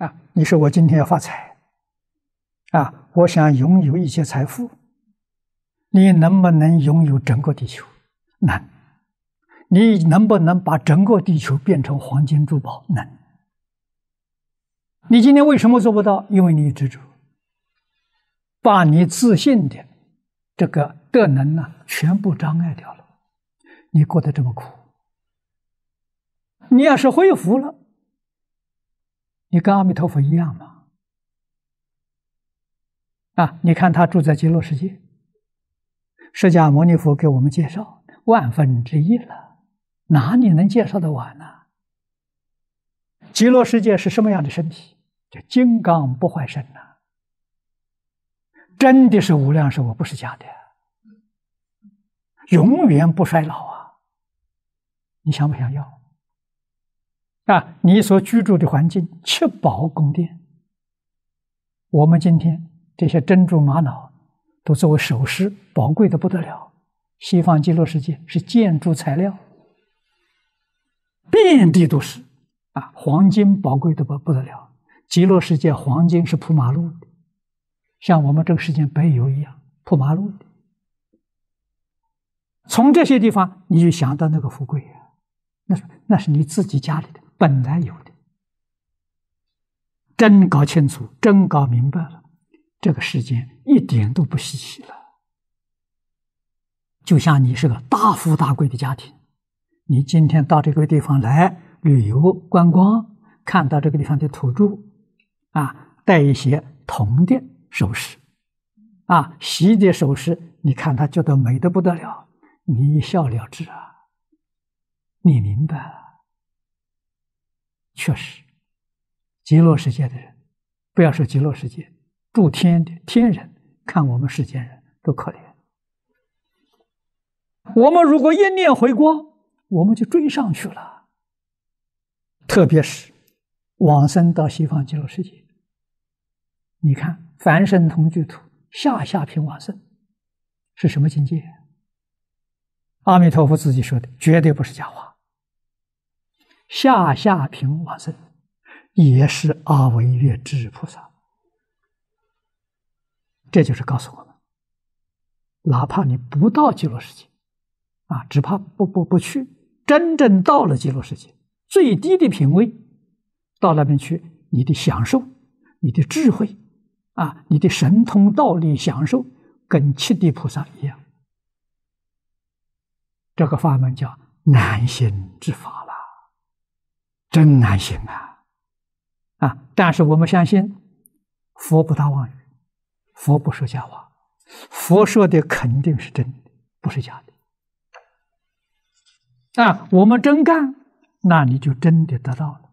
啊，你说我今天要发财，啊，我想拥有一些财富，你能不能拥有整个地球？能。你能不能把整个地球变成黄金珠宝？能。你今天为什么做不到？因为你执着，把你自信的这个德能呢，全部障碍掉了。你过得这么苦，你要是恢复了。你跟阿弥陀佛一样吗？啊，你看他住在极乐世界，释迦牟尼佛给我们介绍万分之一了，哪里能介绍的完呢？极乐世界是什么样的身体？叫金刚不坏身呐，真的是无量寿，不是假的，永远不衰老啊！你想不想要？啊，你所居住的环境七宝宫殿，我们今天这些珍珠玛瑙都作为首饰，宝贵的不得了。西方极乐世界是建筑材料，遍地都是啊，黄金宝贵的不不得了。极乐世界黄金是铺马路的，像我们这个世界白油一样铺马路的。从这些地方，你就想到那个富贵啊，那是那是你自己家里的。本来有的，真搞清楚，真搞明白了，这个世间一点都不稀奇了。就像你是个大富大贵的家庭，你今天到这个地方来旅游观光，看到这个地方的土著，啊，带一些铜的首饰，啊，锡的首饰，你看他觉得美得不得了，你一笑了之啊，你明白了。确实，极乐世界的人，不要说极乐世界，住天的天人看我们世间人都可怜。我们如果一念回光，我们就追上去了。特别是往生到西方极乐世界，你看凡圣同居土下下品往生是什么境界？阿弥陀佛自己说的，绝对不是假话。下下品往生，也是阿惟越致菩萨。这就是告诉我们，哪怕你不到极乐世界，啊，只怕不不不去，真正到了极乐世界，最低的品位，到那边去，你的享受，你的智慧，啊，你的神通道力享受，跟七地菩萨一样。这个法门叫难行之法。真难行啊！啊！但是我们相信，佛不打妄语，佛不说假话，佛说的肯定是真的，不是假的。啊！我们真干，那你就真的得到了。